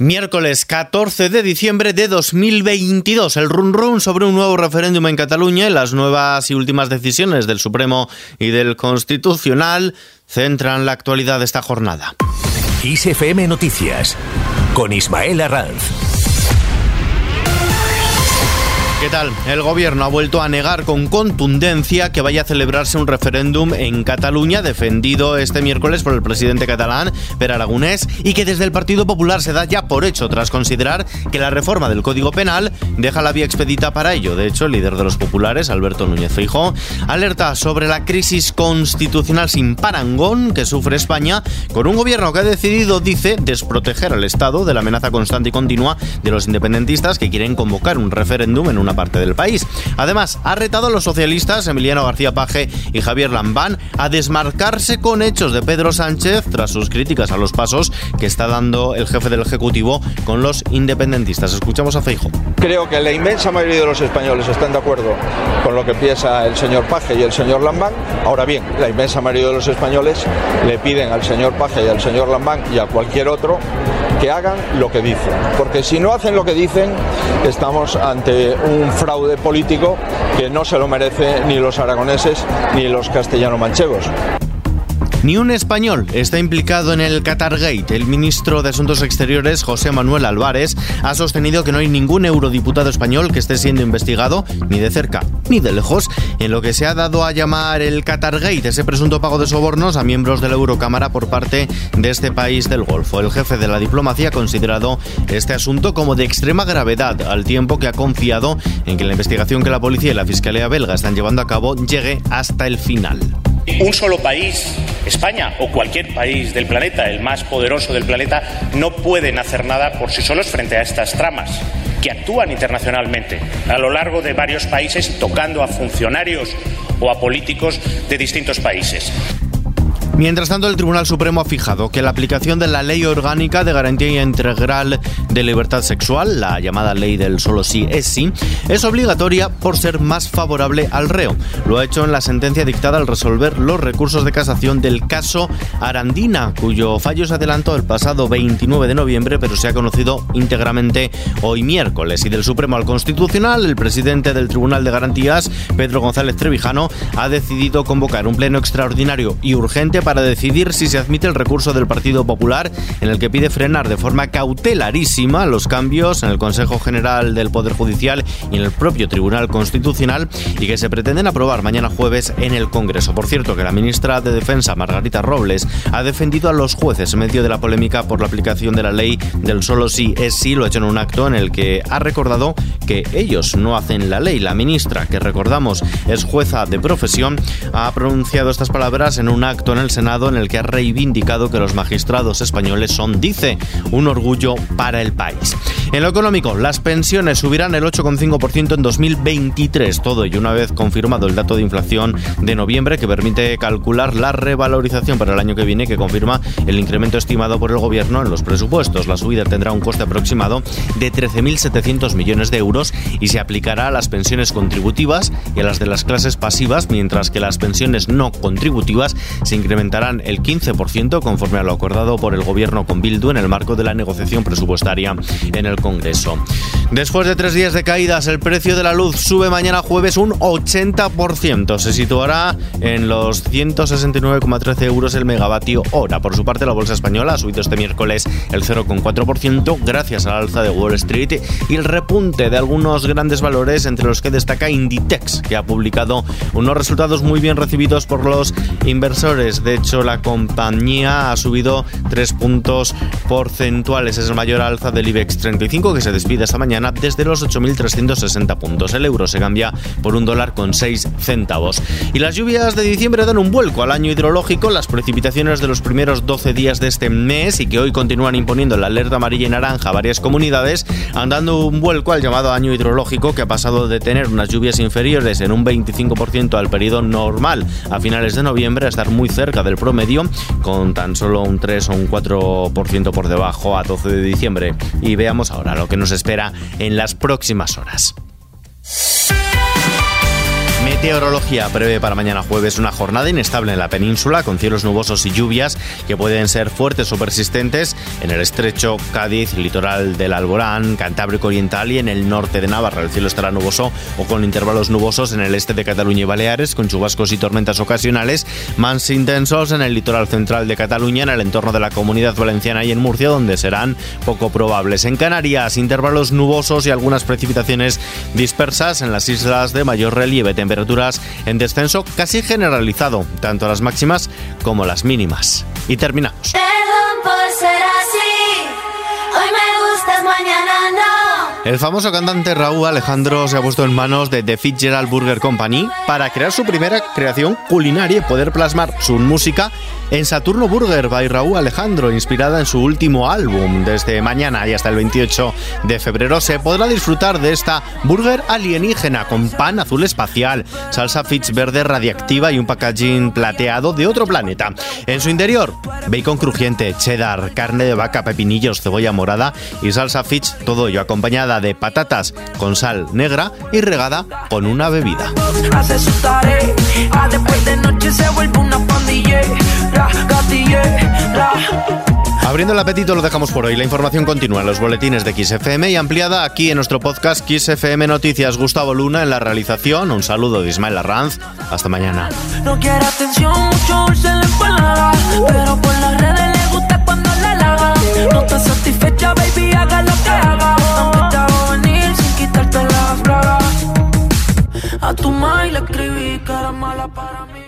Miércoles 14 de diciembre de 2022, el run run sobre un nuevo referéndum en Cataluña y las nuevas y últimas decisiones del Supremo y del Constitucional centran la actualidad de esta jornada. ISFM Noticias con Ismael Arranz. ¿Qué tal? El gobierno ha vuelto a negar con contundencia que vaya a celebrarse un referéndum en Cataluña defendido este miércoles por el presidente catalán, Per Aragonés, y que desde el Partido Popular se da ya por hecho tras considerar que la reforma del Código Penal deja la vía expedita para ello. De hecho, el líder de los populares, Alberto Núñez Feijóo, alerta sobre la crisis constitucional sin parangón que sufre España con un gobierno que ha decidido, dice, desproteger al Estado de la amenaza constante y continua de los independentistas que quieren convocar un referéndum en una parte del país. Además, ha retado a los socialistas Emiliano García Paje y Javier Lambán a desmarcarse con hechos de Pedro Sánchez tras sus críticas a los pasos que está dando el jefe del Ejecutivo con los independentistas. Escuchamos a Feijo. Creo que la inmensa mayoría de los españoles están de acuerdo con lo que piensa el señor Paje y el señor Lambán. Ahora bien, la inmensa mayoría de los españoles le piden al señor Paje y al señor Lambán y a cualquier otro que hagan lo que dicen. Porque si no hacen lo que dicen, estamos ante un fraude político que no se lo merece ni los aragoneses ni los castellano-manchegos. Ni un español está implicado en el Qatargate. El ministro de Asuntos Exteriores, José Manuel Álvarez, ha sostenido que no hay ningún eurodiputado español que esté siendo investigado, ni de cerca ni de lejos, en lo que se ha dado a llamar el Qatargate, ese presunto pago de sobornos a miembros de la Eurocámara por parte de este país del Golfo. El jefe de la diplomacia ha considerado este asunto como de extrema gravedad, al tiempo que ha confiado en que la investigación que la policía y la Fiscalía belga están llevando a cabo llegue hasta el final. Un solo país, España o cualquier país del planeta, el más poderoso del planeta, no pueden hacer nada por sí solos frente a estas tramas que actúan internacionalmente a lo largo de varios países tocando a funcionarios o a políticos de distintos países. Mientras tanto, el Tribunal Supremo ha fijado que la aplicación de la Ley Orgánica de Garantía Integral de Libertad Sexual, la llamada Ley del Solo Sí es Sí, es obligatoria por ser más favorable al reo. Lo ha hecho en la sentencia dictada al resolver los recursos de casación del caso Arandina, cuyo fallo se adelantó el pasado 29 de noviembre, pero se ha conocido íntegramente hoy miércoles. Y del Supremo al Constitucional, el presidente del Tribunal de Garantías, Pedro González Trevijano, ha decidido convocar un pleno extraordinario y urgente para para decidir si se admite el recurso del Partido Popular en el que pide frenar de forma cautelarísima los cambios en el Consejo General del Poder Judicial y en el propio Tribunal Constitucional y que se pretenden aprobar mañana jueves en el Congreso. Por cierto, que la ministra de Defensa, Margarita Robles, ha defendido a los jueces en medio de la polémica por la aplicación de la ley del solo sí es sí. Lo ha hecho en un acto en el que ha recordado que ellos no hacen la ley. La ministra, que recordamos es jueza de profesión, ha pronunciado estas palabras en un acto en el Senado en el que ha reivindicado que los magistrados españoles son, dice, un orgullo para el país. En lo económico, las pensiones subirán el 8,5% en 2023, todo ello una vez confirmado el dato de inflación de noviembre que permite calcular la revalorización para el año que viene que confirma el incremento estimado por el gobierno en los presupuestos. La subida tendrá un coste aproximado de 13.700 millones de euros y se aplicará a las pensiones contributivas y a las de las clases pasivas, mientras que las pensiones no contributivas se incrementarán el 15% conforme a lo acordado por el gobierno con Bildu en el marco de la negociación presupuestaria en el Congreso. Después de tres días de caídas, el precio de la luz sube mañana jueves un 80%. Se situará en los 169,13 euros el megavatio hora. Por su parte, la bolsa española ha subido este miércoles el 0,4% gracias al alza de Wall Street y el repunte de algunos grandes valores, entre los que destaca Inditex, que ha publicado unos resultados muy bien recibidos por los inversores. De hecho, la compañía ha subido 3 puntos porcentuales. Es el mayor alza del IBEX 35 que se despide esta mañana desde los 8.360 puntos. El euro se cambia por un dólar con 6 centavos. Y las lluvias de diciembre dan un vuelco al año hidrológico. Las precipitaciones de los primeros 12 días de este mes y que hoy continúan imponiendo la alerta amarilla y naranja a varias comunidades han dado un vuelco al llamado año hidrológico que ha pasado de tener unas lluvias inferiores en un 25% al periodo normal a finales de noviembre a estar muy cerca del promedio, con tan solo un 3 o un 4% por debajo a 12 de diciembre. Y veamos ahora lo que nos espera en las próximas horas. Meteorología prevé para mañana jueves una jornada inestable en la península con cielos nubosos y lluvias que pueden ser fuertes o persistentes en el estrecho Cádiz, litoral del Alborán, Cantábrico Oriental y en el norte de Navarra. El cielo estará nuboso o con intervalos nubosos en el este de Cataluña y Baleares con chubascos y tormentas ocasionales más intensos en el litoral central de Cataluña, en el entorno de la comunidad valenciana y en Murcia donde serán poco probables. En Canarias, intervalos nubosos y algunas precipitaciones dispersas en las islas de mayor relieve en descenso casi generalizado, tanto las máximas como las mínimas. Y terminamos. El famoso cantante Raúl Alejandro se ha puesto en manos de The Fitzgerald Burger Company para crear su primera creación culinaria y poder plasmar su música en Saturno Burger by Raúl Alejandro, inspirada en su último álbum. Desde mañana y hasta el 28 de febrero se podrá disfrutar de esta burger alienígena con pan azul espacial, salsa Fitz verde radiactiva y un packaging plateado de otro planeta. En su interior, bacon crujiente, cheddar, carne de vaca, pepinillos, cebolla morada y salsa Fitch, todo ello de patatas con sal negra y regada con una bebida. Abriendo el apetito lo dejamos por hoy. La información continúa en los boletines de XFM y ampliada aquí en nuestro podcast XFM Noticias. Gustavo Luna en la realización. Un saludo de Ismael Arranz. Hasta mañana. No quiere atención, mucho la pero por las redes le gusta cuando la No Para mí.